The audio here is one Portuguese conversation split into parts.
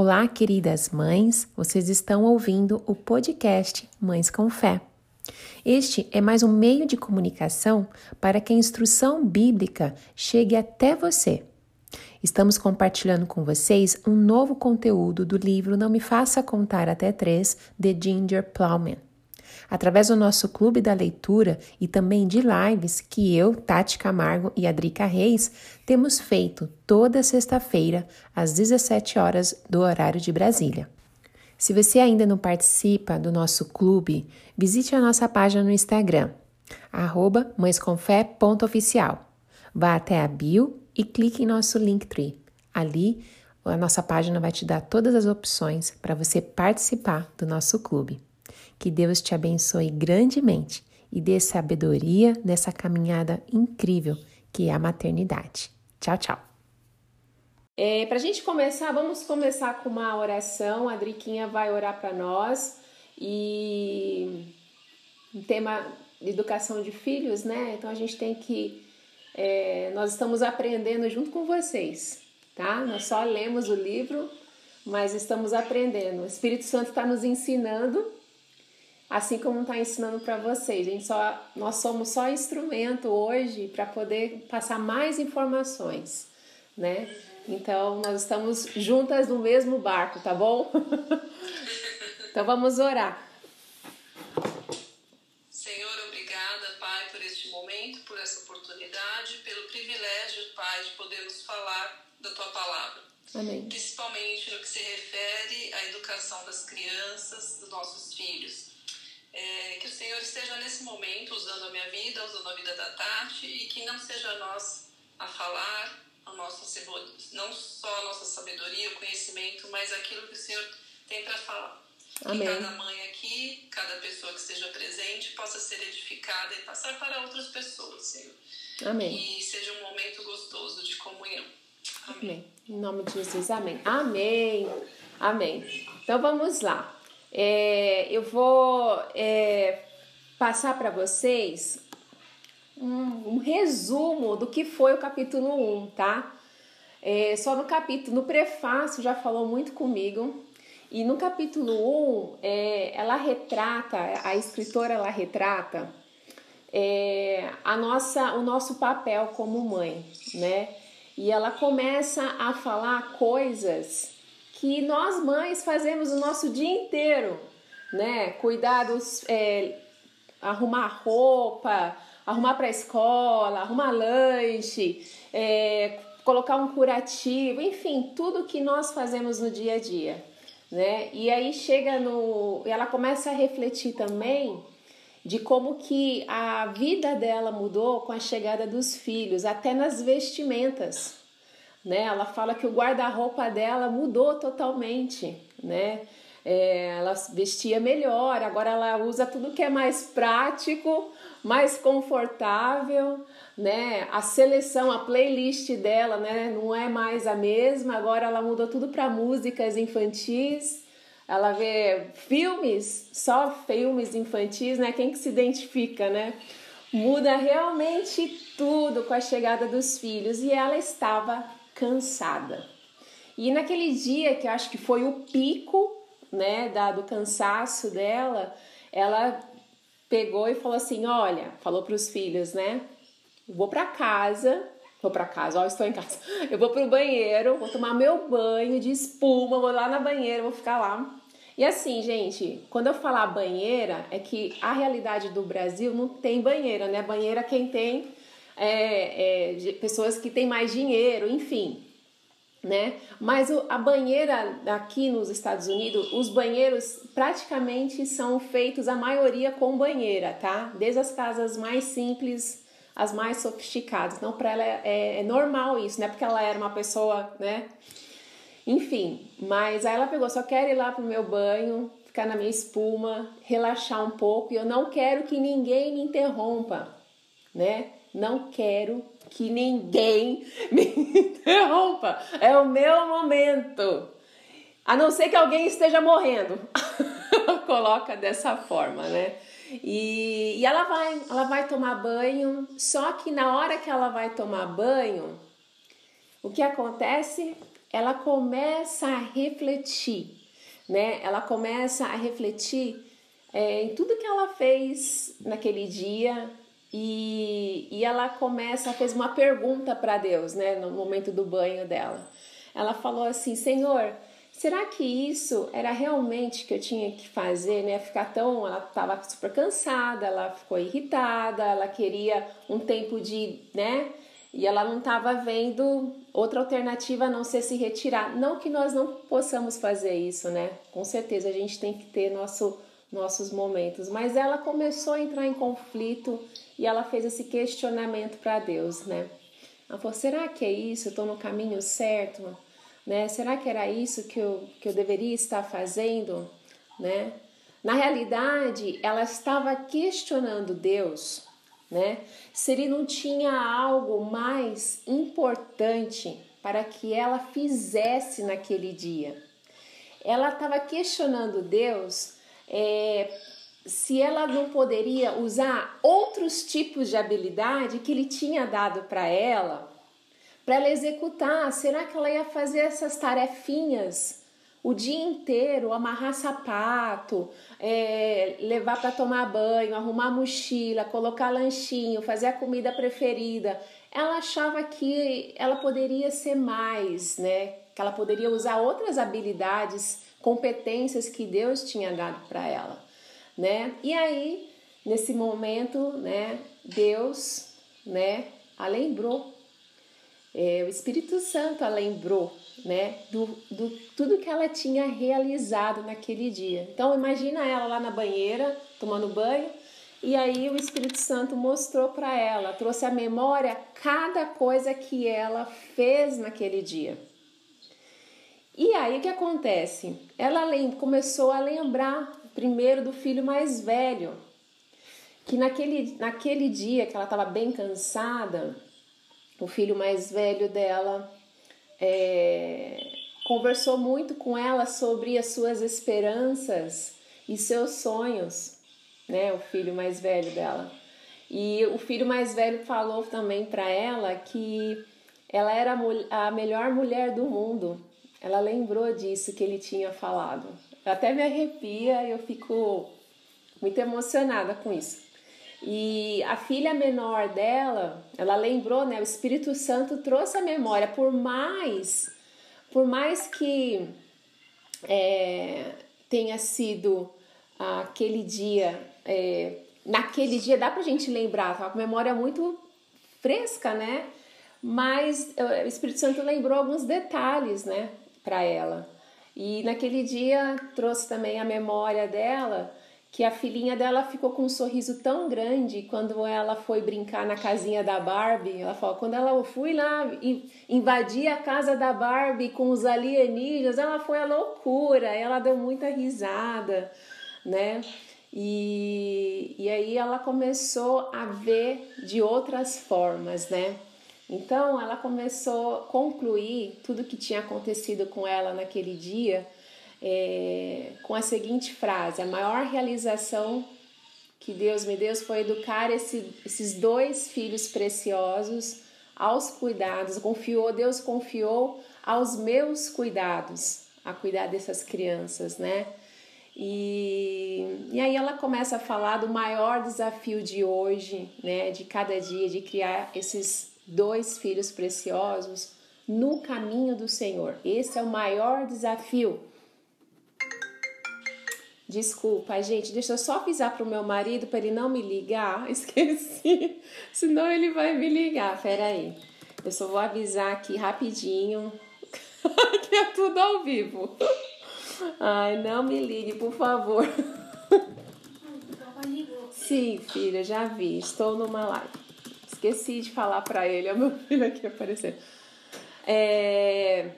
Olá, queridas mães, vocês estão ouvindo o podcast Mães com Fé. Este é mais um meio de comunicação para que a instrução bíblica chegue até você. Estamos compartilhando com vocês um novo conteúdo do livro Não Me Faça Contar Até Três, de Ginger Plowman através do nosso clube da leitura e também de lives que eu, Tati Camargo e Adrica Reis temos feito toda sexta-feira às 17 horas do horário de Brasília. Se você ainda não participa do nosso clube, visite a nossa página no Instagram, arroba mãesconfé.oficial. Vá até a bio e clique em nosso Linktree. Ali, a nossa página vai te dar todas as opções para você participar do nosso clube. Que Deus te abençoe grandemente e dê sabedoria nessa caminhada incrível que é a maternidade. Tchau, tchau. É, para a gente começar, vamos começar com uma oração. A Driquinha vai orar para nós e um tema educação de filhos, né? Então a gente tem que. É, nós estamos aprendendo junto com vocês, tá? Nós só lemos o livro, mas estamos aprendendo. O Espírito Santo está nos ensinando assim como está ensinando para vocês. A gente só, nós somos só instrumento hoje para poder passar mais informações, né? Então nós estamos juntas no mesmo barco, tá bom? então vamos orar. Senhor, obrigada, Pai, por este momento, por essa oportunidade, pelo privilégio, Pai, de podermos falar da tua palavra. Amém. Principalmente no que se refere à educação das crianças, dos nossos filhos. É, que o Senhor esteja nesse momento usando a minha vida, usando a vida da Tati e que não seja nós a falar, a nossa, não só a nossa sabedoria, o conhecimento, mas aquilo que o Senhor tem para falar. Amém. Que cada mãe aqui, cada pessoa que esteja presente possa ser edificada e passar para outras pessoas, Senhor. Amém. E seja um momento gostoso de comunhão. Amém. amém. Em nome de Jesus, amém. Amém. Amém. Então vamos lá. É, eu vou é, passar para vocês um, um, resumo do que foi o capítulo 1, tá? É, só no capítulo, no prefácio já falou muito comigo. E no capítulo 1, é, ela retrata, a escritora ela retrata é, a nossa, o nosso papel como mãe, né? E ela começa a falar coisas que nós mães fazemos o nosso dia inteiro, né? Cuidar dos, é, arrumar roupa, arrumar para a escola, arrumar lanche, é, colocar um curativo, enfim, tudo que nós fazemos no dia a dia, né? E aí chega no, ela começa a refletir também de como que a vida dela mudou com a chegada dos filhos, até nas vestimentas né? Ela fala que o guarda-roupa dela mudou totalmente, né? É, ela vestia melhor, agora ela usa tudo que é mais prático, mais confortável, né? A seleção, a playlist dela, né, não é mais a mesma, agora ela mudou tudo para músicas infantis. Ela vê filmes, só filmes infantis, né? Quem que se identifica, né? Muda realmente tudo com a chegada dos filhos e ela estava cansada. E naquele dia que eu acho que foi o pico, né, da, do cansaço dela, ela pegou e falou assim: Olha, falou para os filhos, né? Vou para casa, vou para casa, ó, estou em casa. Eu vou para o banheiro, vou tomar meu banho de espuma, vou lá na banheira, vou ficar lá. E assim, gente, quando eu falar banheira, é que a realidade do Brasil não tem banheira, né? Banheira quem tem é, é, pessoas que têm mais dinheiro, enfim. Né? Mas o, a banheira aqui nos Estados Unidos, os banheiros praticamente são feitos a maioria com banheira, tá? Desde as casas mais simples as mais sofisticadas. Então, para ela é, é, normal isso, né? Porque ela era uma pessoa, né? Enfim, mas aí ela pegou, só quero ir lá pro meu banho, ficar na minha espuma, relaxar um pouco e eu não quero que ninguém me interrompa, né? Não quero que ninguém me interrompa. É o meu momento. A não ser que alguém esteja morrendo. Coloca dessa forma, né? E, e ela vai, ela vai tomar banho, só que na hora que ela vai tomar banho, o que acontece? ela começa a refletir, né? Ela começa a refletir é, em tudo que ela fez naquele dia e, e ela começa, fez uma pergunta para Deus, né? No momento do banho dela. Ela falou assim: Senhor, será que isso era realmente que eu tinha que fazer, né? Ficar tão. Ela estava super cansada, ela ficou irritada, ela queria um tempo de, né? E ela não estava vendo outra alternativa a não ser se retirar. Não que nós não possamos fazer isso, né? Com certeza a gente tem que ter nosso, nossos momentos. Mas ela começou a entrar em conflito e ela fez esse questionamento para Deus, né? Ela falou: será que é isso? Eu estou no caminho certo? Né? Será que era isso que eu, que eu deveria estar fazendo? Né? Na realidade, ela estava questionando Deus né? Se ele não tinha algo mais importante para que ela fizesse naquele dia. Ela estava questionando Deus é, se ela não poderia usar outros tipos de habilidade que ele tinha dado para ela, para ela executar. Será que ela ia fazer essas tarefinhas o dia inteiro, amarrar sapato, é, levar para tomar banho, arrumar mochila, colocar lanchinho, fazer a comida preferida. Ela achava que ela poderia ser mais, né? Que ela poderia usar outras habilidades, competências que Deus tinha dado para ela, né? E aí, nesse momento, né, Deus, né, a lembrou. É, o Espírito Santo a lembrou né, do, do tudo que ela tinha realizado naquele dia. Então imagina ela lá na banheira tomando banho e aí o Espírito Santo mostrou para ela, trouxe à memória cada coisa que ela fez naquele dia. E aí o que acontece? Ela começou a lembrar primeiro do filho mais velho, que naquele, naquele dia que ela estava bem cansada, o filho mais velho dela é, conversou muito com ela sobre as suas esperanças e seus sonhos, né? O filho mais velho dela. E o filho mais velho falou também para ela que ela era a melhor mulher do mundo. Ela lembrou disso que ele tinha falado. Até me arrepia eu fico muito emocionada com isso. E a filha menor dela, ela lembrou, né? O Espírito Santo trouxe a memória, por mais, por mais que é, tenha sido aquele dia, é, naquele dia dá pra gente lembrar, tá? Com memória muito fresca, né? Mas é, o Espírito Santo lembrou alguns detalhes, né, para ela. E naquele dia trouxe também a memória dela que a filhinha dela ficou com um sorriso tão grande quando ela foi brincar na casinha da Barbie. Ela falou: quando ela fui lá invadir a casa da Barbie com os alienígenas, ela foi a loucura, ela deu muita risada, né? E, e aí ela começou a ver de outras formas, né? Então ela começou a concluir tudo que tinha acontecido com ela naquele dia é, com a seguinte frase: A maior realização que Deus me deu foi educar esse, esses dois filhos preciosos aos cuidados. Confiou, Deus confiou aos meus cuidados, a cuidar dessas crianças, né? E, e aí ela começa a falar do maior desafio de hoje, né? De cada dia, de criar esses dois filhos preciosos no caminho do Senhor. Esse é o maior desafio. Desculpa, gente, deixa eu só avisar pro meu marido para ele não me ligar. Esqueci. Senão ele vai me ligar. Pera aí. Eu só vou avisar aqui rapidinho. que é tudo ao vivo. Ai, não me ligue, por favor. Sim, filha, já vi. Estou numa live. Esqueci de falar para ele. É o meu filho aqui aparecendo. É...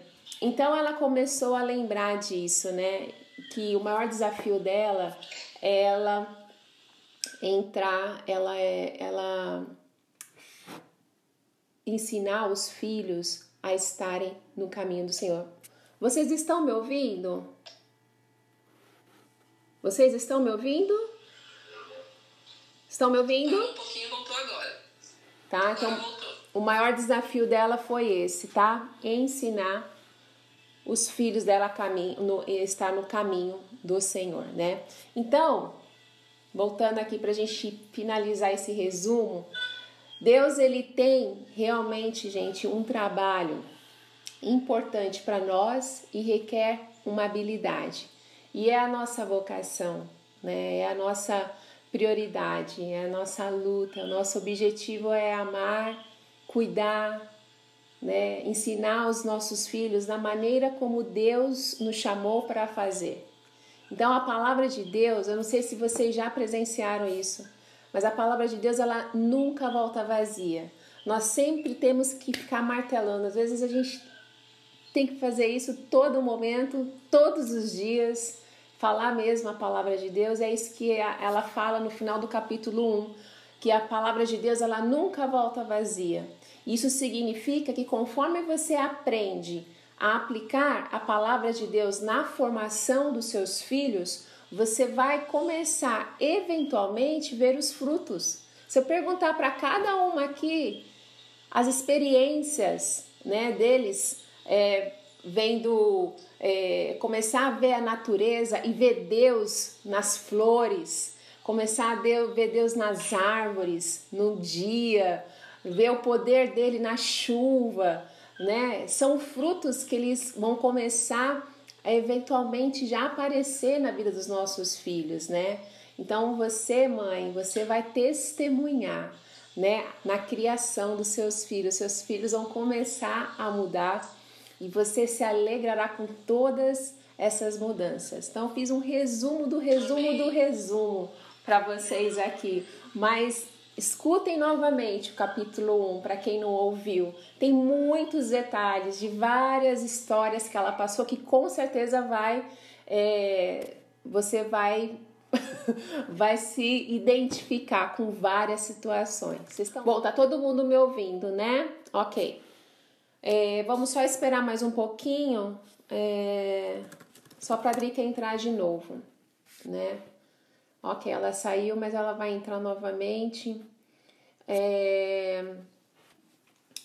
Então ela começou a lembrar disso, né? que o maior desafio dela é ela entrar, ela é ela ensinar os filhos a estarem no caminho do Senhor. Vocês estão me ouvindo? Vocês estão me ouvindo? Estão me ouvindo? Um pouquinho voltou agora. Tá? Então, o maior desafio dela foi esse, tá? Ensinar os filhos dela caminho, estar no caminho do Senhor, né? Então, voltando aqui para a gente finalizar esse resumo, Deus ele tem realmente, gente, um trabalho importante para nós e requer uma habilidade. E é a nossa vocação, né? É a nossa prioridade, é a nossa luta. O nosso objetivo é amar, cuidar, né? ensinar os nossos filhos da maneira como Deus nos chamou para fazer. Então a palavra de Deus, eu não sei se vocês já presenciaram isso, mas a palavra de Deus ela nunca volta vazia. Nós sempre temos que ficar martelando. Às vezes a gente tem que fazer isso todo momento, todos os dias, falar mesmo a palavra de Deus. É isso que ela fala no final do capítulo 1, que a palavra de Deus ela nunca volta vazia. Isso significa que conforme você aprende a aplicar a palavra de Deus na formação dos seus filhos, você vai começar eventualmente ver os frutos. Se eu perguntar para cada uma aqui as experiências né, deles, é, vendo, é, começar a ver a natureza e ver Deus nas flores, começar a ver Deus nas árvores, no dia, ver o poder dele na chuva, né? São frutos que eles vão começar a eventualmente já aparecer na vida dos nossos filhos, né? Então você, mãe, você vai testemunhar, né, na criação dos seus filhos. Seus filhos vão começar a mudar e você se alegrará com todas essas mudanças. Então fiz um resumo do resumo do resumo para vocês aqui, mas Escutem novamente o capítulo 1 para quem não ouviu. Tem muitos detalhes de várias histórias que ela passou que com certeza vai é, você vai vai se identificar com várias situações. Vocês estão... Bom, tá todo mundo me ouvindo, né? Ok. É, vamos só esperar mais um pouquinho, é, só para a Drica entrar de novo, né? Ok, ela saiu, mas ela vai entrar novamente. É...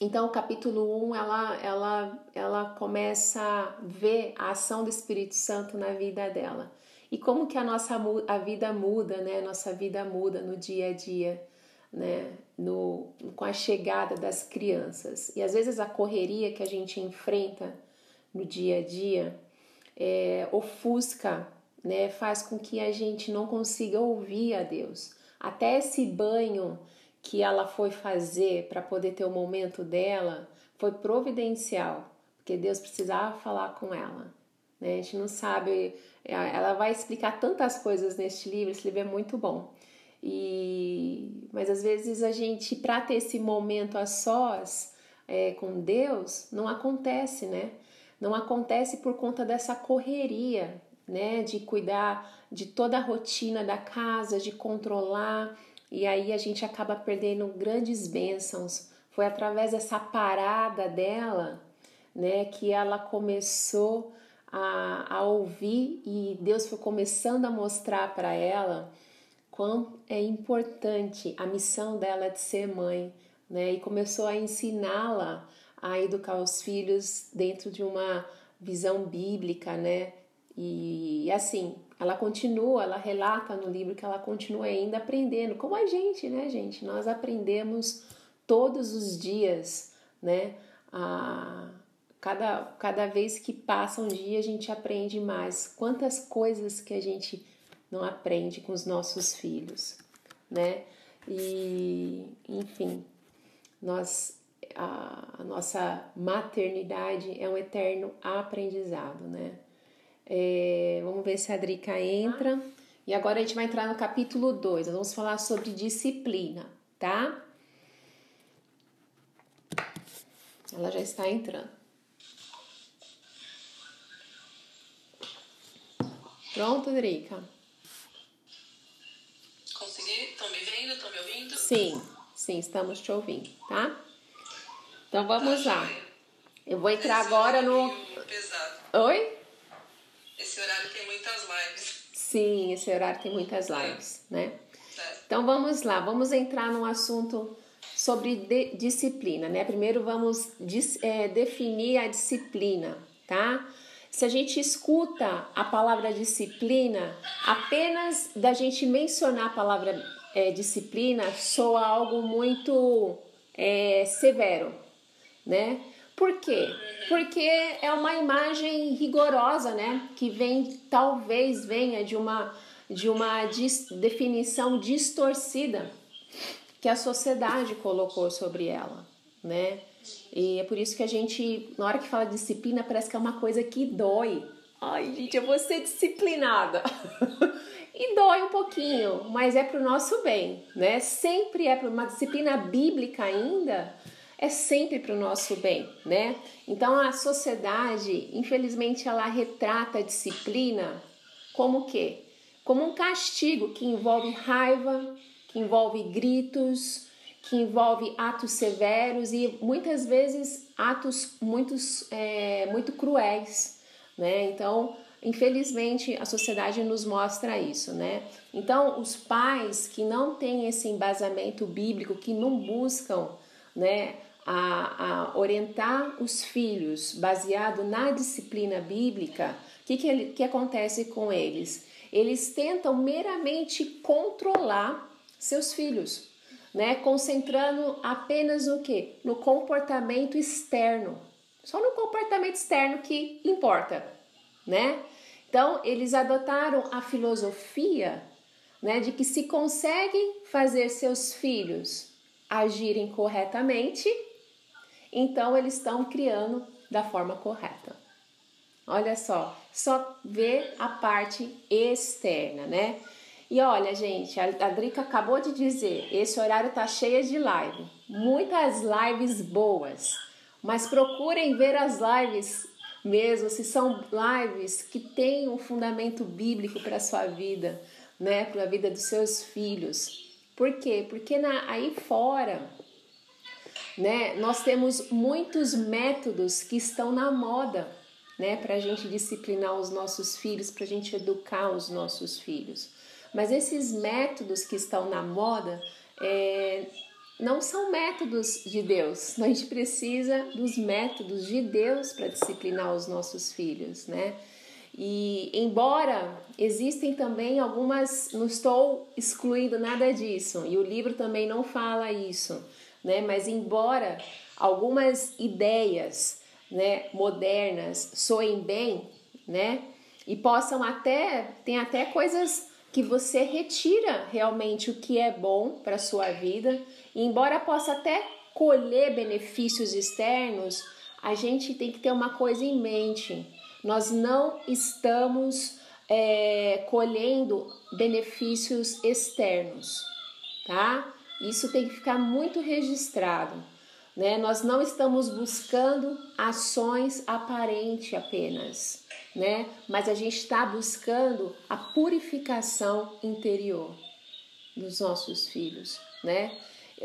Então, o capítulo 1, ela, ela, ela começa a ver a ação do Espírito Santo na vida dela. E como que a nossa a vida muda, né? Nossa vida muda no dia a dia, né? No, com a chegada das crianças. E às vezes a correria que a gente enfrenta no dia a dia é, ofusca né, faz com que a gente não consiga ouvir a Deus. Até esse banho que ela foi fazer para poder ter o momento dela foi providencial, porque Deus precisava falar com ela. Né? A gente não sabe, ela vai explicar tantas coisas neste livro, esse livro é muito bom. E, mas às vezes a gente, para ter esse momento a sós é, com Deus, não acontece, né? Não acontece por conta dessa correria, né? De cuidar de toda a rotina da casa, de controlar, e aí a gente acaba perdendo grandes bênçãos. Foi através dessa parada dela, né, que ela começou a, a ouvir e Deus foi começando a mostrar para ela quão é importante a missão dela de ser mãe, né? E começou a ensiná-la a educar os filhos dentro de uma visão bíblica, né? E assim, ela continua, ela relata no livro que ela continua ainda aprendendo, como a gente, né, gente? Nós aprendemos todos os dias, né? A, cada, cada vez que passa um dia a gente aprende mais. Quantas coisas que a gente não aprende com os nossos filhos, né? E, enfim, nós a, a nossa maternidade é um eterno aprendizado, né? É, vamos ver se a Drica entra. E agora a gente vai entrar no capítulo 2. Nós vamos falar sobre disciplina, tá? Ela já está entrando. Pronto, Drica? Vendo? Estão me ouvindo? Sim, sim, estamos te ouvindo, tá? Então vamos tá lá. Eu vou entrar Esse agora no. Pesado. Oi? Esse horário tem muitas lives. Sim, esse horário tem muitas lives, né? Então vamos lá, vamos entrar num assunto sobre de, disciplina, né? Primeiro vamos dis, é, definir a disciplina, tá? se a gente escuta a palavra disciplina, apenas da gente mencionar a palavra é, disciplina soa algo muito é, severo, né? Por quê? Porque é uma imagem rigorosa, né? Que vem, talvez venha de uma, de uma definição distorcida que a sociedade colocou sobre ela, né? E é por isso que a gente, na hora que fala disciplina, parece que é uma coisa que dói. Ai, gente, eu vou ser disciplinada. e dói um pouquinho, mas é para o nosso bem, né? Sempre é para uma disciplina bíblica ainda, é sempre para o nosso bem, né? Então a sociedade, infelizmente, ela retrata a disciplina como quê? Como um castigo que envolve raiva, que envolve gritos, que envolve atos severos e muitas vezes atos muitos, é, muito cruéis, né? Então, infelizmente, a sociedade nos mostra isso, né? Então, os pais que não têm esse embasamento bíblico, que não buscam, né, a, a orientar os filhos baseado na disciplina bíblica, o que, que, que acontece com eles? Eles tentam meramente controlar seus filhos, né? Concentrando apenas no que? No comportamento externo. Só no comportamento externo que importa, né? Então, eles adotaram a filosofia, né, de que se conseguem fazer seus filhos agirem corretamente, então eles estão criando da forma correta. Olha só, só ver a parte externa, né? E olha, gente, a Drica acabou de dizer, esse horário tá cheio de live. Muitas lives boas. Mas procurem ver as lives mesmo, se são lives que têm um fundamento bíblico para a sua vida, né? Para a vida dos seus filhos. Por quê? Porque na, aí fora né? Nós temos muitos métodos que estão na moda, né? Para a gente disciplinar os nossos filhos, para a gente educar os nossos filhos. Mas esses métodos que estão na moda é, não são métodos de Deus. A gente precisa dos métodos de Deus para disciplinar os nossos filhos, né? E embora existem também algumas, não estou excluindo nada disso, e o livro também não fala isso né? Mas embora algumas ideias, né, modernas soem bem, né? E possam até tem até coisas que você retira realmente o que é bom para sua vida, e embora possa até colher benefícios externos, a gente tem que ter uma coisa em mente: nós não estamos é, colhendo benefícios externos, tá? Isso tem que ficar muito registrado. Né? Nós não estamos buscando ações aparentes apenas, né? mas a gente está buscando a purificação interior dos nossos filhos. Né?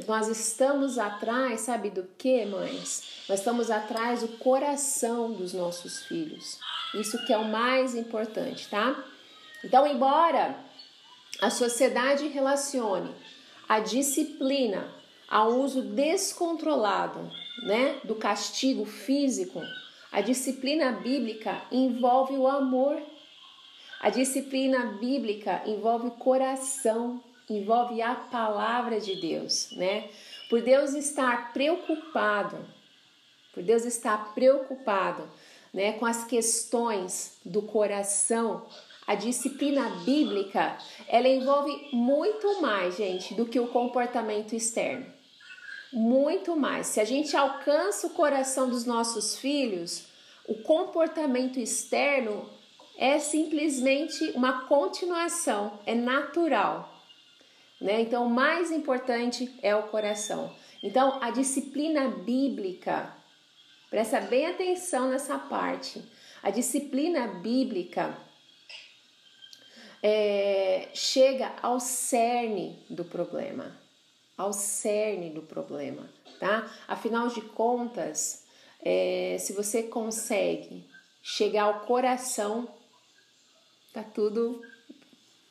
Nós estamos atrás, sabe do que, mães? Nós estamos atrás do coração dos nossos filhos. Isso que é o mais importante, tá? Então, embora a sociedade relacione a disciplina, ao uso descontrolado né, do castigo físico, a disciplina bíblica envolve o amor. A disciplina bíblica envolve coração, envolve a palavra de Deus, né? Por Deus estar preocupado, por Deus estar preocupado, né, com as questões do coração, a disciplina bíblica, ela envolve muito mais, gente, do que o comportamento externo. Muito mais. Se a gente alcança o coração dos nossos filhos, o comportamento externo é simplesmente uma continuação, é natural. Né? Então, o mais importante é o coração. Então, a disciplina bíblica, presta bem atenção nessa parte. A disciplina bíblica é, chega ao cerne do problema, ao cerne do problema, tá? Afinal de contas, é, se você consegue chegar ao coração, tá tudo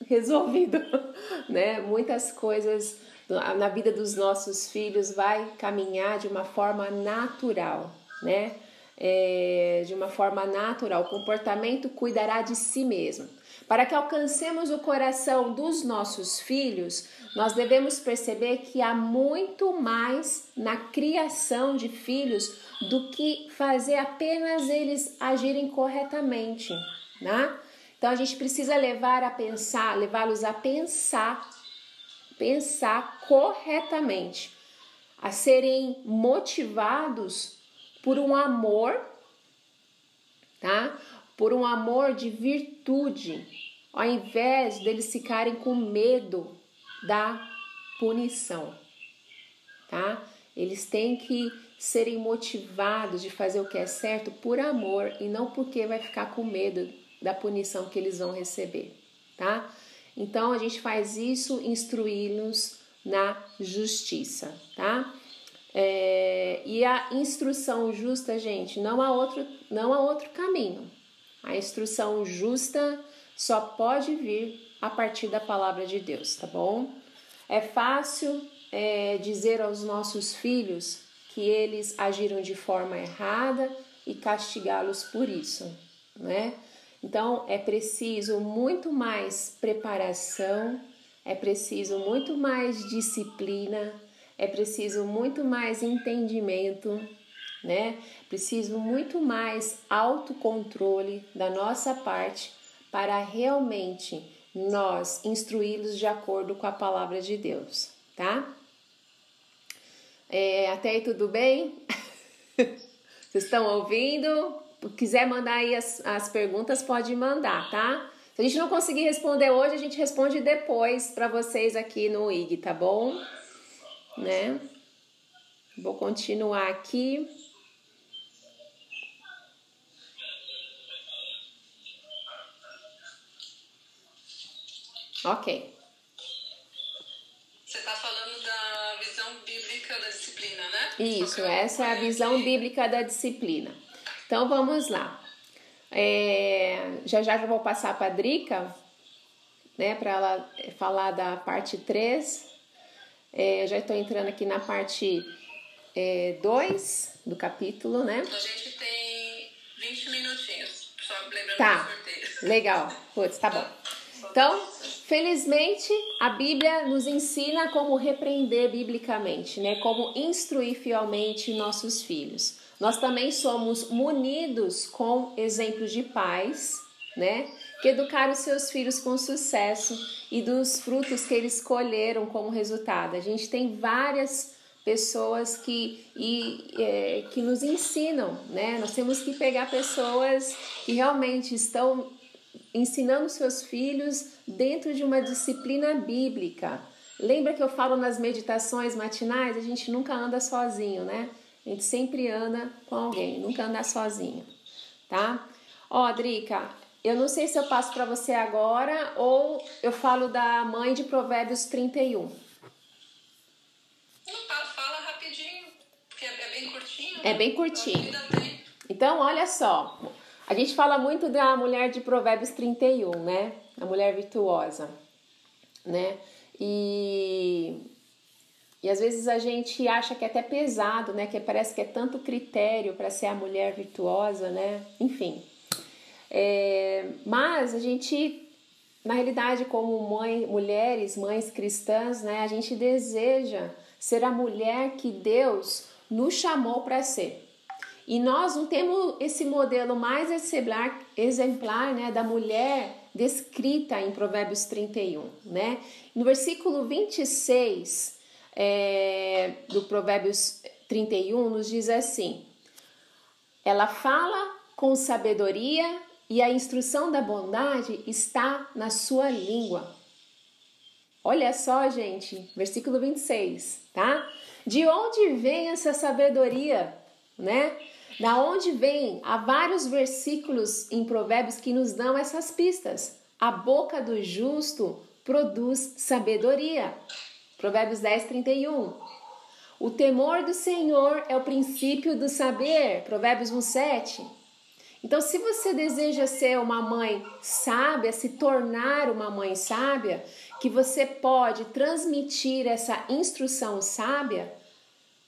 resolvido, né? Muitas coisas na vida dos nossos filhos vai caminhar de uma forma natural, né? é, de uma forma natural. O comportamento cuidará de si mesmo. Para que alcancemos o coração dos nossos filhos, nós devemos perceber que há muito mais na criação de filhos do que fazer apenas eles agirem corretamente, né? Então a gente precisa levar a pensar, levá-los a pensar, pensar corretamente, a serem motivados por um amor, tá? Por um amor de virtude, ao invés deles ficarem com medo da punição, tá? Eles têm que serem motivados de fazer o que é certo por amor e não porque vai ficar com medo da punição que eles vão receber, tá? Então a gente faz isso instruí-los na justiça, tá? É, e a instrução justa, gente, não há outro, não há outro caminho. A instrução justa só pode vir a partir da palavra de Deus, tá bom? É fácil é, dizer aos nossos filhos que eles agiram de forma errada e castigá-los por isso, né? Então é preciso muito mais preparação, é preciso muito mais disciplina, é preciso muito mais entendimento, né? Preciso muito mais autocontrole da nossa parte para realmente nós instruí-los de acordo com a palavra de Deus, tá? É, até aí tudo bem? Vocês estão ouvindo? Quiser mandar aí as, as perguntas, pode mandar, tá? Se a gente não conseguir responder hoje, a gente responde depois para vocês aqui no IG, tá bom? Né? Vou continuar aqui. Ok. Você está falando da visão bíblica da disciplina, né? Isso, essa é a visão bíblica da disciplina. Então vamos lá. É, já já vou passar para a Drica, né, para ela falar da parte 3. É, já estou entrando aqui na parte 2 é, do capítulo, né? A gente tem 20 minutinhos, só lembrando tá. Legal, putz, tá bom. Então, felizmente, a Bíblia nos ensina como repreender biblicamente, né? Como instruir fielmente nossos filhos. Nós também somos munidos com exemplos de pais, né? Que educaram seus filhos com sucesso e dos frutos que eles colheram como resultado. A gente tem várias pessoas que, e, é, que nos ensinam, né? Nós temos que pegar pessoas que realmente estão ensinando seus filhos dentro de uma disciplina bíblica. Lembra que eu falo nas meditações matinais? A gente nunca anda sozinho, né? A gente sempre anda com alguém, nunca anda sozinho, tá? Ó, Drica, eu não sei se eu passo para você agora ou eu falo da mãe de Provérbios 31. Não, fala rapidinho, porque é bem curtinho. É bem curtinho. Então, olha só. A gente fala muito da mulher de Provérbios 31, né? A mulher virtuosa, né? E e às vezes a gente acha que é até pesado, né? Que parece que é tanto critério para ser a mulher virtuosa, né? Enfim. É, mas a gente, na realidade, como mãe, mulheres, mães cristãs, né? A gente deseja ser a mulher que Deus nos chamou para ser. E nós não temos esse modelo mais exemplar, exemplar né, da mulher descrita em Provérbios 31, né? No versículo 26, é, do Provérbios 31 nos diz assim: ela fala com sabedoria e a instrução da bondade está na sua língua. Olha só, gente, versículo 26, tá? De onde vem essa sabedoria, né? Da onde vem? Há vários versículos em Provérbios que nos dão essas pistas. A boca do justo produz sabedoria. Provérbios 10, 31. O temor do Senhor é o princípio do saber. Provérbios 1, 7. Então, se você deseja ser uma mãe sábia, se tornar uma mãe sábia, que você pode transmitir essa instrução sábia,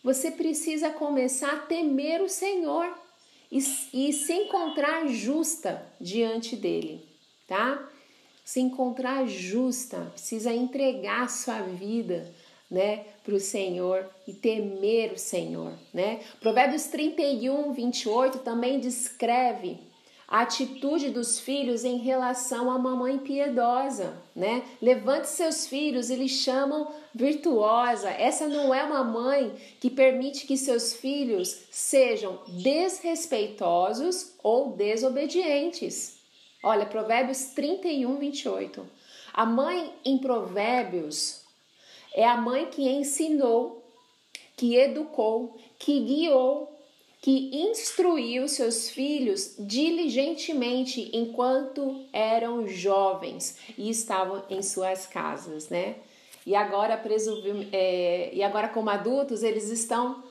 você precisa começar a temer o Senhor e, e se encontrar justa diante dele, tá? Se encontrar justa, precisa entregar sua vida, né, para o Senhor e temer o Senhor, né? Provérbios 31, 28 também descreve a atitude dos filhos em relação a uma mãe piedosa, né? Levante seus filhos, eles chamam virtuosa. Essa não é uma mãe que permite que seus filhos sejam desrespeitosos ou desobedientes. Olha, Provérbios 31, 28. A mãe em Provérbios é a mãe que ensinou, que educou, que guiou, que instruiu seus filhos diligentemente enquanto eram jovens e estavam em suas casas, né? E agora, é, e agora como adultos, eles estão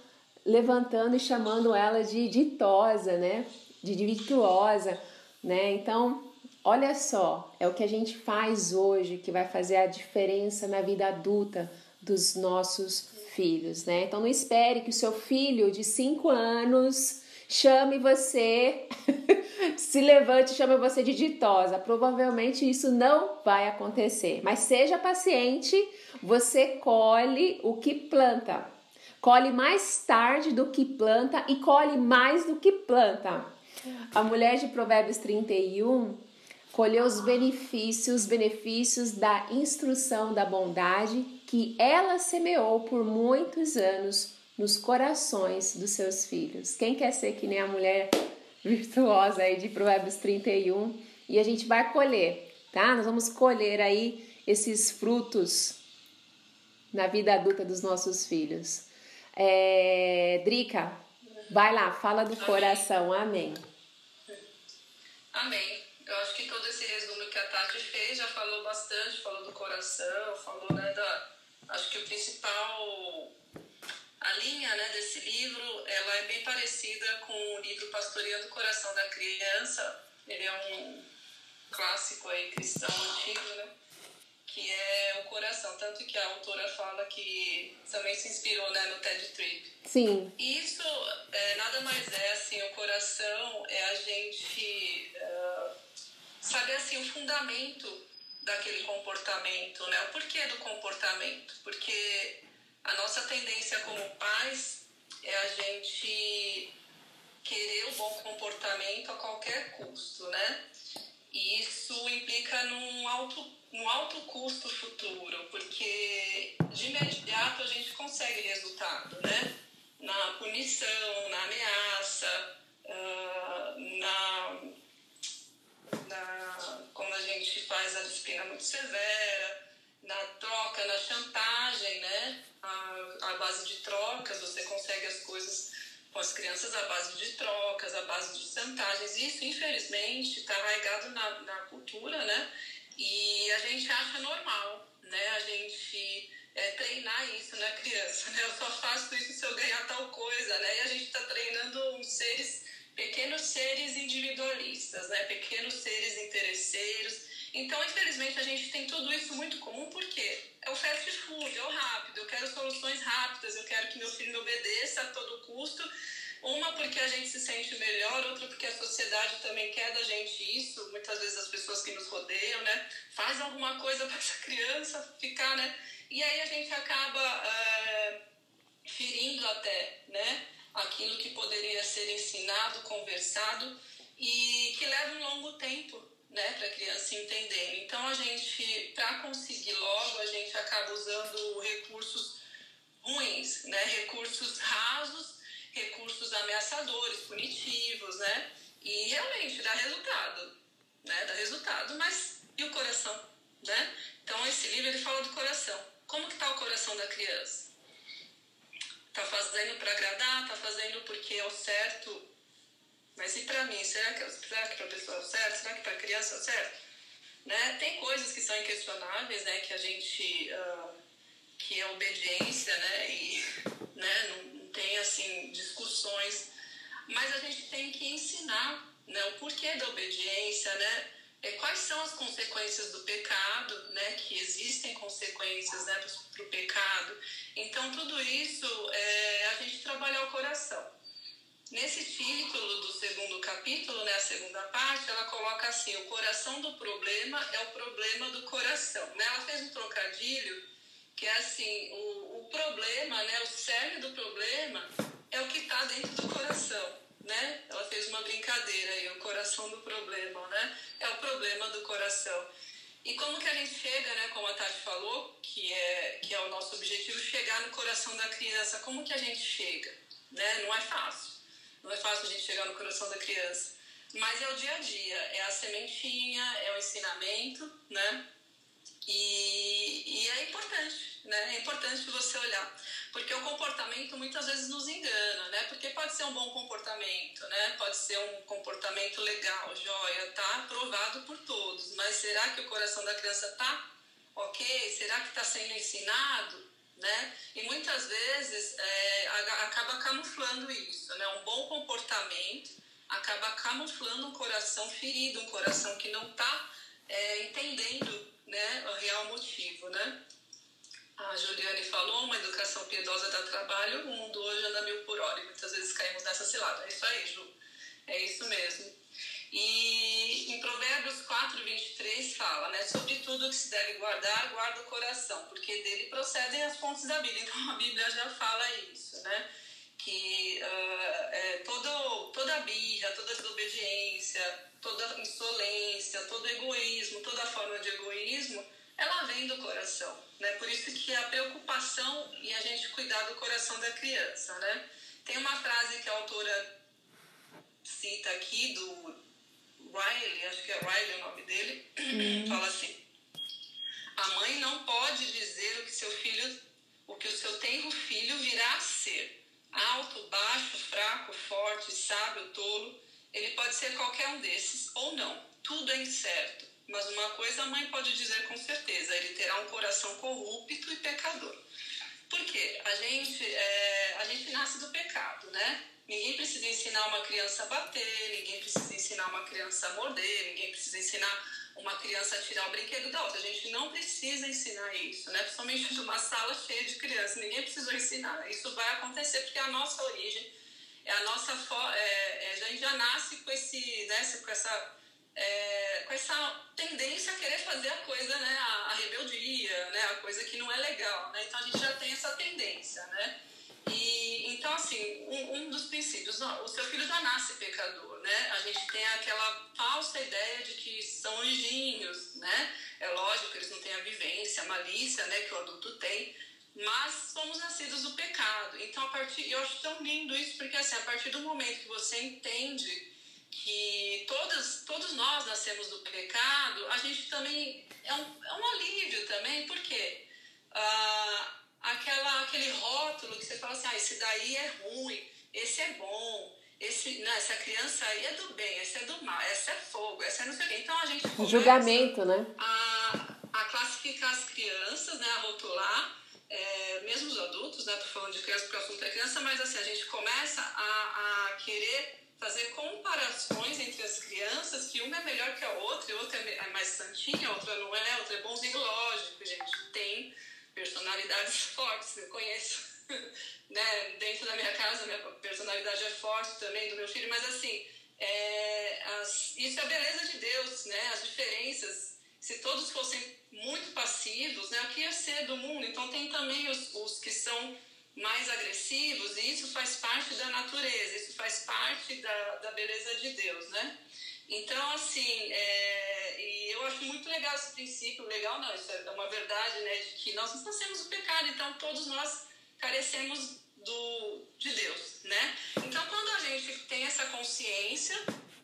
levantando e chamando ela de ditosa, né? De virtuosa, né? Então, olha só, é o que a gente faz hoje que vai fazer a diferença na vida adulta dos nossos filhos, né? Então não espere que o seu filho de 5 anos chame você, se levante e chame você de ditosa. Provavelmente isso não vai acontecer, mas seja paciente, você colhe o que planta. Colhe mais tarde do que planta e colhe mais do que planta. A mulher de Provérbios 31 colheu os benefícios, benefícios da instrução da bondade que ela semeou por muitos anos nos corações dos seus filhos. Quem quer ser que nem a mulher virtuosa aí de Provérbios 31? E a gente vai colher, tá? Nós vamos colher aí esses frutos na vida adulta dos nossos filhos. É, Drica, vai lá, fala do coração. Amém. Amém. Eu acho que todo esse resumo que a Tati fez já falou bastante, falou do coração, falou né, da, Acho que o principal, a linha né, desse livro, ela é bem parecida com o livro Pastoreando o Coração da Criança. Ele é um clássico aí cristão antigo, né? Que é o coração. Tanto que a autora fala que também se inspirou né, no TED Trip. Sim. Isso é, nada mais é assim, o coração é a gente uh, saber assim, o fundamento daquele comportamento, né? O porquê do comportamento? Porque a nossa tendência como pais é a gente querer o bom comportamento a qualquer custo, né? E isso implica num alto, num alto custo futuro, porque de imediato a gente consegue resultado, né? Na punição, na ameaça, uh, na na, faz a disciplina muito severa, na troca, na chantagem, né? A, a base de trocas, você consegue as coisas com as crianças à base de trocas, à base de chantagens. Isso, infelizmente, está arraigado na, na cultura, né? E a gente acha normal, né? A gente é, treinar isso na criança, né? Eu só faço isso se eu ganhar tal coisa, né? E a gente está treinando seres pequenos seres individualistas, né? pequenos seres interesseiros. Então, infelizmente, a gente tem tudo isso muito comum porque é o fast food, é o rápido. Eu quero soluções rápidas, eu quero que meu filho me obedeça a todo custo. Uma porque a gente se sente melhor, outra porque a sociedade também quer da gente isso. Muitas vezes as pessoas que nos rodeiam, né? Faz alguma coisa para essa criança ficar, né? E aí a gente acaba é, ferindo até, né? aquilo que poderia ser ensinado, conversado e que leva um longo tempo né, para a criança entender. Então, a gente, para conseguir logo, a gente acaba usando recursos ruins, né, recursos rasos, recursos ameaçadores, punitivos, né, e realmente dá resultado, né, dá resultado, mas e o coração, né? Então, esse livro ele fala do coração. Como que está o coração da criança? Tá fazendo para agradar, tá fazendo porque é o certo. Mas e para mim? Será que, será que para a pessoa certo? Será que para a criança certo? Né? Tem coisas que são inquestionáveis, né? Que a gente... Uh, que é obediência, né? E né? Não, não tem, assim, discussões. Mas a gente tem que ensinar né? o porquê da obediência, né? é, quais são as consequências do pecado, né, que existem consequências né, para o pecado. Então, tudo isso é a gente trabalhar o coração. Nesse título do segundo capítulo, né, a segunda parte, ela coloca assim: o coração do problema é o problema do coração. Né? Ela fez um trocadilho que é assim: o, o problema, né, o cerne do problema é o que está dentro do coração. Né? Ela fez uma brincadeira aí, o coração do problema, né? É o problema do coração. E como que a gente chega, né, como a Tati falou, que é, que é o nosso objetivo, chegar no coração da criança. Como que a gente chega? Né? Não é fácil. Fácil a gente chegar no coração da criança. Mas é o dia a dia, é a sementinha, é o ensinamento, né? E, e é importante, né? É importante você olhar. Porque o comportamento muitas vezes nos engana, né? Porque pode ser um bom comportamento, né? Pode ser um comportamento legal, joia, tá aprovado por todos. Mas será que o coração da criança tá ok? Será que está sendo ensinado? Né? E muitas vezes é, acaba camuflando isso, né? Um bom comportamento acaba camuflando um coração ferido, um coração que não está é, entendendo né, o real motivo, né? A Juliane falou, uma educação piedosa dá trabalho, o mundo hoje anda mil por hora e muitas vezes caímos nessa cilada. É isso aí, Ju. É isso mesmo. E em Provérbios 4, 23 fala, né? Sobre tudo que se deve guardar, guarda o coração, porque dele procedem as fontes da vida. Então a Bíblia já fala isso, né? Que uh, é, todo, toda birra, toda desobediência, toda insolência, todo egoísmo, toda forma de egoísmo, ela vem do coração, né? Por isso que a preocupação e a gente cuidar do coração da criança, né? Tem uma frase que a autora cita aqui do Riley, acho que é Riley o nome dele, uhum. fala assim: a mãe não pode dizer o que seu filho, o que o seu tenro filho virá a ser. Alto, baixo, fraco, forte, sábio, tolo. Ele pode ser qualquer um desses ou não. Tudo é incerto. Mas uma coisa a mãe pode dizer com certeza: ele terá um coração corrupto e pecador. Por quê? A gente, é, a gente nasce do pecado, né? Ninguém precisa ensinar uma criança a bater, ninguém precisa ensinar uma criança a morder, ninguém precisa ensinar uma criança a tirar o brinquedo da outra. A gente não precisa ensinar isso, né? Principalmente numa sala cheia de crianças, ninguém precisou ensinar. Isso vai acontecer porque é a nossa origem, é a nossa é, é, a gente já nasce com esse, né, com essa é, com essa tendência a querer fazer a coisa, né, a, a rebeldia, né, a coisa que não é legal, né? Então a gente já tem essa tendência, né? Então, assim, um, um, dos princípios, o seu filho já nasce pecador, né? A gente tem aquela falsa ideia de que são anjinhos, né? É lógico que eles não têm a vivência, a malícia, né, que o adulto tem, mas somos nascidos do pecado. Então, a partir, eu acho tão lindo isso, porque assim, a partir do momento que você entende que todas, todos nós nascemos do pecado, a gente também é um, é um alívio também, porque ah, aquela, aquele rótulo que você fala assim, ah, esse daí é ruim, esse é bom, esse, não, essa criança aí é do bem, esse é do mal, essa é fogo, essa é não sei o quê. Então a gente começa Julgamento, né? a, a classificar as crianças, né, a rotular, é, mesmo os adultos, né, tô falando de criança porque o assunto é criança, mas assim, a gente começa a, a querer fazer comparações entre as crianças, que uma é melhor que a outra, e outra é mais santinha, outra não é, outra é bonzinho, lógico, gente, tem personalidades fortes, eu conheço, né? Dentro da minha casa, minha personalidade é forte também, do meu filho, mas assim, é, as, isso é a beleza de Deus, né? As diferenças, se todos fossem muito passivos, né? O que ia ser do mundo? Então tem também os, os que são mais agressivos e isso faz parte da natureza, isso faz parte da, da beleza de Deus, né? Então, assim, é, eu acho muito legal esse princípio, legal não, isso é uma verdade, né, de que nós nascemos do pecado, então todos nós carecemos do, de Deus, né? Então, quando a gente tem essa consciência,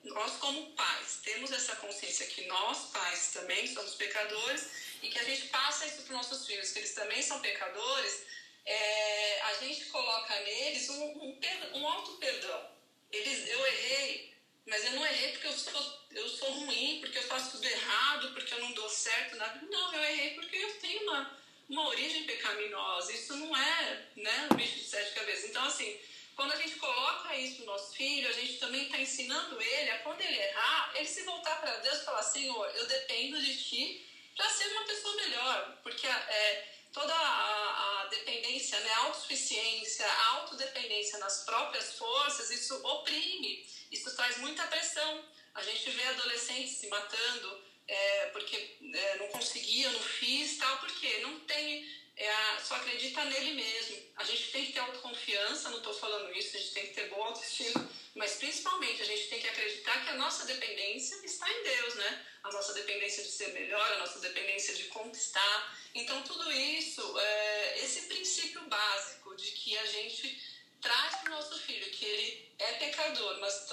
nós como pais temos essa consciência que nós pais também somos pecadores e que a gente passa isso para os nossos filhos, que eles também são pecadores, é, a gente coloca neles um, um, um auto perdão. Eles, eu errei, mas eu não errei porque eu sou, eu sou ruim, porque eu faço tudo errado, porque eu não dou certo, nada. Não, eu errei porque eu tenho uma, uma origem pecaminosa. Isso não é né, um bicho de sete cabeças. Então, assim, quando a gente coloca isso no nosso filho, a gente também está ensinando ele a, quando ele errar, ele se voltar para Deus e falar: Senhor, eu dependo de ti para ser uma pessoa melhor. Porque é, toda a, a dependência, né, autossuficiência, autodependência nas próprias forças, isso oprime, isso traz muita pressão. A gente vê adolescentes se matando é, porque é, não conseguia, não fiz, tal, porque não tem, é, só acredita nele mesmo. A gente tem que ter autoconfiança, não estou falando isso, a gente tem que ter boa autoestima, mas principalmente a gente tem que acreditar que a nossa dependência está em Deus, né? A nossa dependência de ser melhor, a nossa dependência de conquistar. Então, tudo isso, é, esse princípio básico de que a gente traz para o nosso filho que ele é pecador, mas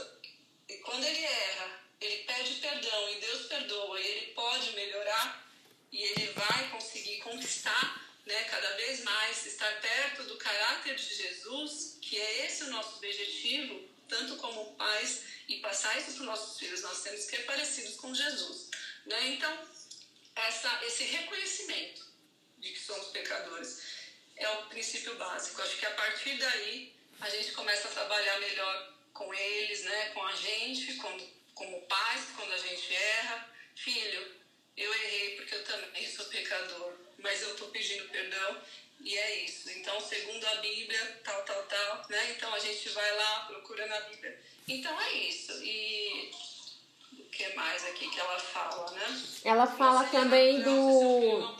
quando ele erra, ele pede perdão e Deus perdoa e ele pode melhorar e ele vai conseguir conquistar né, cada vez mais, estar perto do caráter de Jesus, que é esse o nosso objetivo, tanto como pais, e passar isso para os nossos filhos. Nós temos que ser parecidos com Jesus. Né? Então, essa, esse reconhecimento de que somos pecadores é o princípio básico. Acho que a partir daí a gente começa a trabalhar melhor com eles, né, com a gente, quando, como pais, quando a gente erra. Filho, eu errei porque eu também sou pecador, mas eu estou pedindo perdão e é isso. Então, segundo a Bíblia, tal, tal, tal, né? Então a gente vai lá, procura na Bíblia. Então é isso. E o que mais aqui que ela fala, né? Ela fala também do.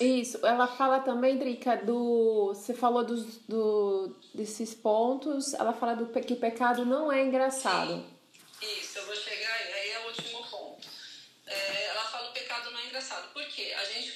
Isso, ela fala também, Drica, do. Você falou dos, do, desses pontos, ela fala do que o pecado não é engraçado. Sim. Isso, eu vou chegar aí, aí é o último ponto. É, ela fala o pecado não é engraçado. Por quê? A gente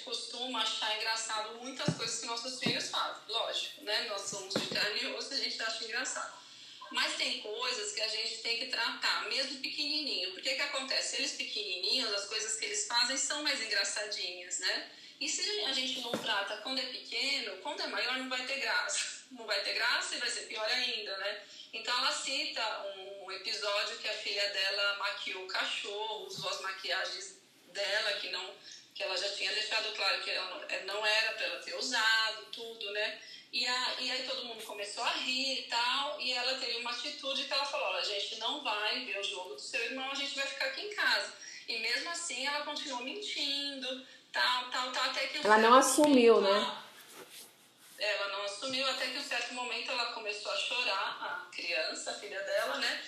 achar engraçado muitas coisas que nossos filhos fazem, lógico, né? Nós somos de carne e osso, a gente acha engraçado. Mas tem coisas que a gente tem que tratar, mesmo pequenininho. Porque que acontece? Eles pequenininhos, as coisas que eles fazem são mais engraçadinhas, né? E se a gente não trata quando é pequeno, quando é maior não vai ter graça. Não vai ter graça e vai ser pior ainda, né? Então ela cita um episódio que a filha dela maquiou o cachorro, usou as maquiagens dela, que não que ela já tinha deixado claro que ela não era para ela ter usado, tudo, né? E, a, e aí todo mundo começou a rir e tal, e ela teve uma atitude que ela falou, olha, a gente não vai ver o jogo do seu irmão, a gente vai ficar aqui em casa. E mesmo assim ela continuou mentindo, tal, tal, tal, até que... Um ela não assumiu, momento, né? Ela não assumiu, até que um certo momento ela começou a chorar, a criança, a filha dela, né?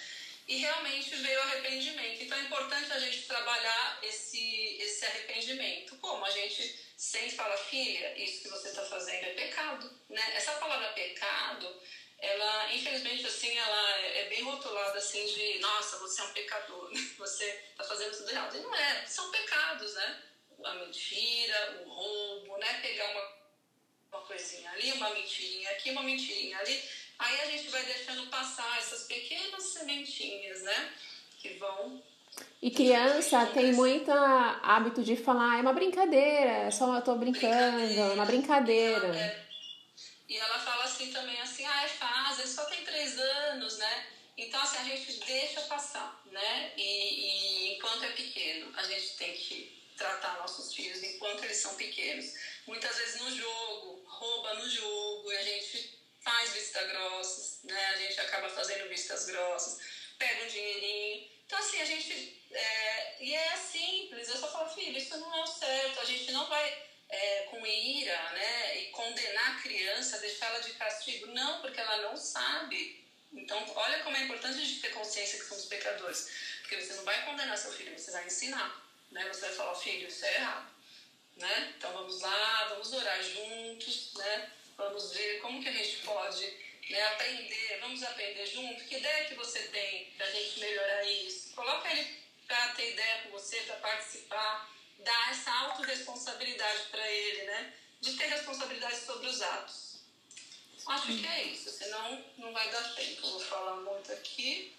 E realmente veio arrependimento. Então é importante a gente trabalhar esse, esse arrependimento. Como? A gente sempre fala, filha, isso que você está fazendo é pecado. Né? Essa palavra pecado, ela, infelizmente, assim, ela é bem rotulada assim de, nossa, você é um pecador, você está fazendo tudo errado. E não é, são pecados, né? A mentira, o roubo, né? Pegar uma, uma coisinha ali, uma mentirinha aqui, uma mentirinha ali. Aí a gente vai deixando passar essas pequenas sementinhas, né? Que vão e criança tem muito hábito de falar, é uma brincadeira, é só eu tô brincando, é uma brincadeira. É. E ela fala assim também, assim, ah, é fase, ele só tem três anos, né? Então, assim, a gente deixa passar, né? E, e enquanto é pequeno, a gente tem que tratar nossos filhos enquanto eles são pequenos. Muitas vezes no jogo, rouba no jogo, e a gente faz vista grossas, né? A gente acaba fazendo vistas grossas, pega um dinheirinho então, assim, a gente. É, e é simples, eu só falo, filho, isso não é o certo, a gente não vai é, com ira, né, e condenar a criança, deixá-la de castigo. Não, porque ela não sabe. Então, olha como é importante a gente ter consciência que somos pecadores. Porque você não vai condenar seu filho, você vai ensinar. Né? Você vai falar, filho, isso é errado. Né? Então, vamos lá, vamos orar juntos, né? Vamos ver como que a gente pode né, aprender, vamos aprender junto. Que ideia que você tem para a gente melhorar isso? Coloca ele para ter ideia com você, para participar, dar essa autorresponsabilidade para ele, né? De ter responsabilidade sobre os atos. Acho que é isso, senão não vai dar tempo. Eu vou falar muito aqui.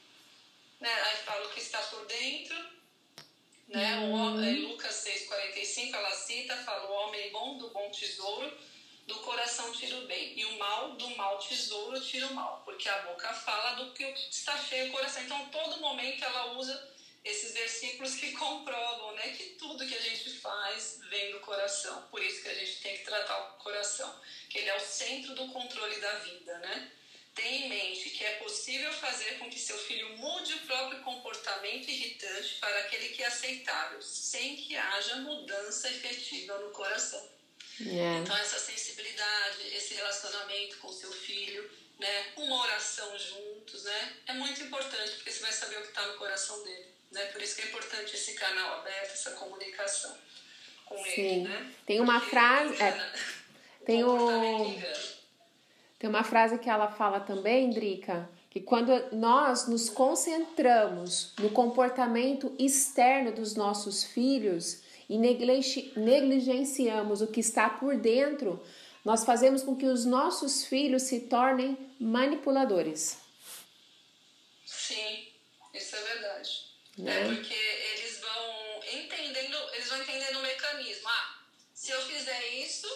Né? Aí fala o que está por dentro. Né? Uhum. O, Lucas 6,45 ela cita, fala o homem bom do bom tesouro do coração tira o bem, e o mal, do mal tesouro tira o mal, porque a boca fala do que está cheio o coração. Então, todo momento ela usa esses versículos que comprovam né, que tudo que a gente faz vem do coração. Por isso que a gente tem que tratar o coração, que ele é o centro do controle da vida, né? Tenha em mente que é possível fazer com que seu filho mude o próprio comportamento irritante para aquele que é aceitável, sem que haja mudança efetiva no coração. É. Então, essa sensibilidade, esse relacionamento com o seu filho, né? Uma oração juntos, né? É muito importante, porque você vai saber o que está no coração dele. Né? Por isso que é importante esse canal aberto, essa comunicação com Sim. ele, né? Tem uma porque frase... É, tem o... Tem uma frase que ela fala também, Drica, que quando nós nos concentramos no comportamento externo dos nossos filhos e negligenciamos o que está por dentro, nós fazemos com que os nossos filhos se tornem manipuladores. Sim, isso é verdade. Né? É porque eles vão entendendo, eles vão entendendo o mecanismo. Ah, se eu fizer isso,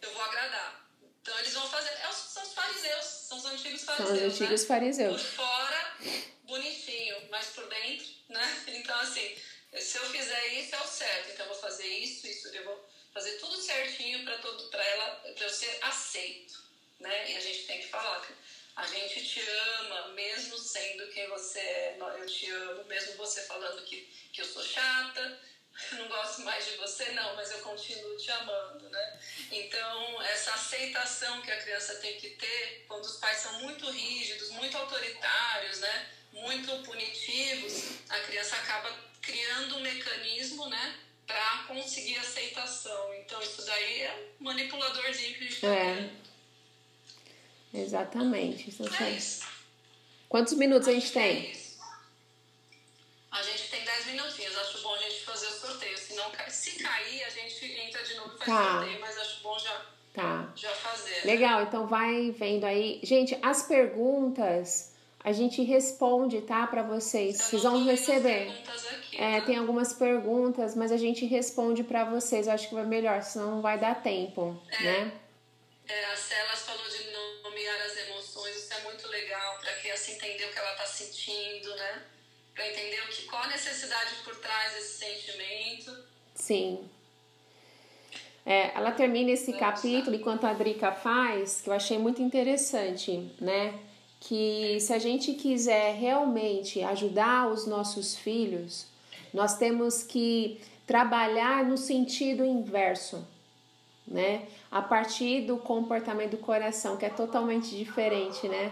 eu vou agradar. Então eles vão fazer. É são os fariseus, são os antigos fariseus. São os antigos né? fariseus. Por fora, bonitinho, mas por dentro, né? Então, assim, se eu fizer isso, é o certo. Então eu vou fazer isso, isso, eu vou fazer tudo certinho para todo para ela para eu ser aceito, né? E a gente tem que falar que a gente te ama mesmo sendo quem você é. Eu te amo mesmo você falando que que eu sou chata, não gosto mais de você não, mas eu continuo te amando, né? Então essa aceitação que a criança tem que ter quando os pais são muito rígidos, muito autoritários, né? Muito punitivos, a criança acaba criando um mecanismo, né? para conseguir aceitação. Então, isso daí é um manipuladorzinho que a gente tá é. Exatamente. Isso é isso. Quantos minutos a gente tem? É a gente tem 10 minutinhos. Acho bom a gente fazer o sorteio. Se, não, se cair, a gente entra de novo e faz tá. sorteio. Mas acho bom já, tá. já fazer. Né? Legal, né? então vai vendo aí. Gente, as perguntas a gente responde, tá? Para vocês. Vocês vão receber. Aqui, é, tá? tem algumas perguntas, mas a gente responde para vocês. Eu acho que vai melhor, senão não vai dar tempo, é, né? É, a Celas falou de nomear as emoções, isso é muito legal para a criança entender o que ela está sentindo, né? Para entender o que, qual a necessidade por trás desse sentimento. Sim. É, ela termina esse Vamos capítulo enquanto a Drica faz, que eu achei muito interessante, né? Que se a gente quiser realmente ajudar os nossos filhos, nós temos que trabalhar no sentido inverso, né? A partir do comportamento do coração, que é totalmente diferente, né?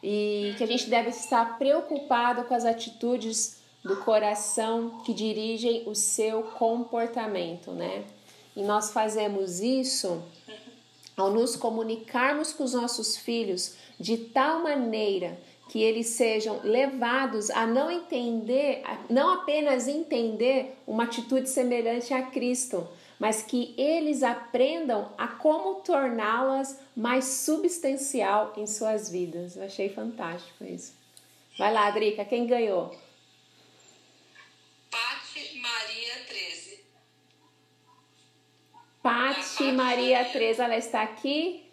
E que a gente deve estar preocupado com as atitudes do coração que dirigem o seu comportamento, né? E nós fazemos isso ao nos comunicarmos com os nossos filhos de tal maneira que eles sejam levados a não entender, não apenas entender uma atitude semelhante a Cristo, mas que eles aprendam a como torná-las mais substancial em suas vidas. Eu achei fantástico isso. Vai lá, Drica, quem ganhou? Pati Maria 13. Pati Maria 13, ela está aqui?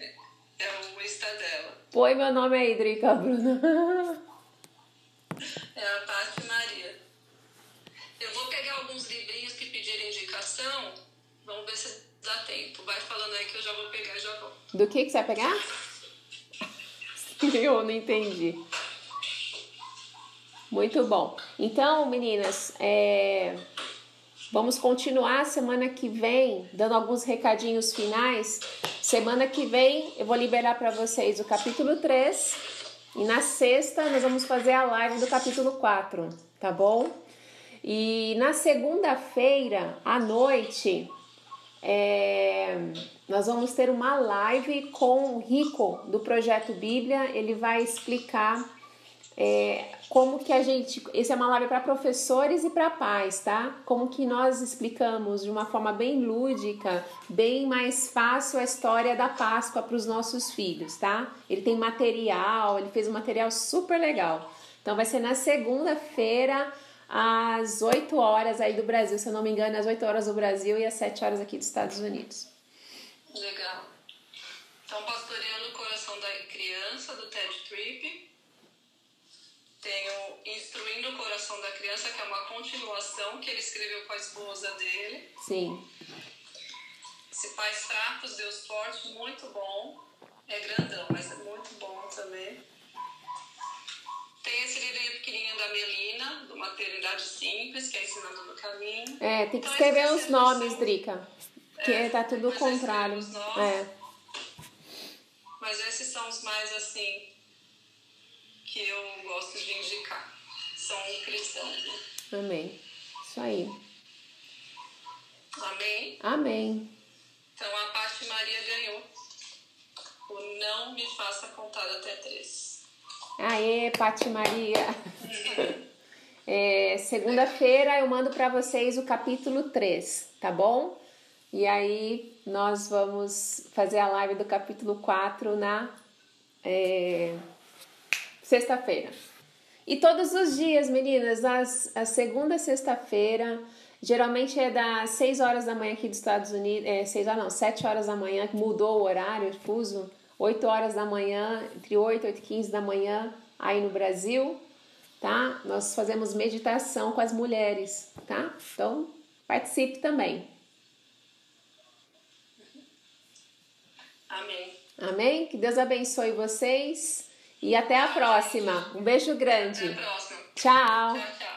É o Insta dela. Põe meu nome aí, Drica, Bruna. É a Pati Maria. Eu vou pegar alguns livrinhos que pediram indicação. Vamos ver se dá tempo. Vai falando aí que eu já vou pegar e já vou. Do que, que você vai pegar? eu não entendi. Muito bom. Então, meninas, é... vamos continuar semana que vem, dando alguns recadinhos finais. Semana que vem eu vou liberar para vocês o capítulo 3 e na sexta nós vamos fazer a live do capítulo 4, tá bom? E na segunda-feira à noite é, nós vamos ter uma live com o Rico do Projeto Bíblia. Ele vai explicar é, como que a gente. Esse é uma live para professores e para pais, tá? Como que nós explicamos de uma forma bem lúdica, bem mais fácil a história da Páscoa para os nossos filhos, tá? Ele tem material, ele fez um material super legal. Então vai ser na segunda-feira, às 8 horas aí do Brasil, se eu não me engano, às 8 horas do Brasil e às 7 horas aqui dos Estados Unidos. Legal. Então, pastoreando o coração da criança do TED Trip tenho Instruindo o Coração da Criança, que é uma continuação que ele escreveu com a esposa dele. Sim. Esse Pais Fracos, Deus Forte, muito bom. É grandão, mas é muito bom também. Tem esse livrinho pequenininho da Melina, do Maternidade Simples, que é Ensinando no Caminho. É, tem que então, escrever os nomes, Drica. que é, tá tudo o contrário. É. Mas esses são os mais assim que eu gosto de indicar. São cristãos. Amém. Isso aí. Amém. Amém. Então a Paty Maria ganhou. O não me faça contar até três. Aê, Paty Maria. é, Segunda-feira eu mando para vocês o capítulo 3, tá bom? E aí nós vamos fazer a live do capítulo 4 na é, sexta-feira. E todos os dias, meninas, as, a segunda sexta-feira, geralmente é das 6 horas da manhã aqui dos Estados Unidos, é 6 horas não, 7 horas da manhã, mudou o horário, fuso, 8 horas da manhã, entre 8 e 8 e 15 da manhã, aí no Brasil, tá? Nós fazemos meditação com as mulheres, tá? Então, participe também. Amém. Amém? Que Deus abençoe vocês e até a próxima. Um beijo grande. Até a próxima. Tchau. Tchau, tchau.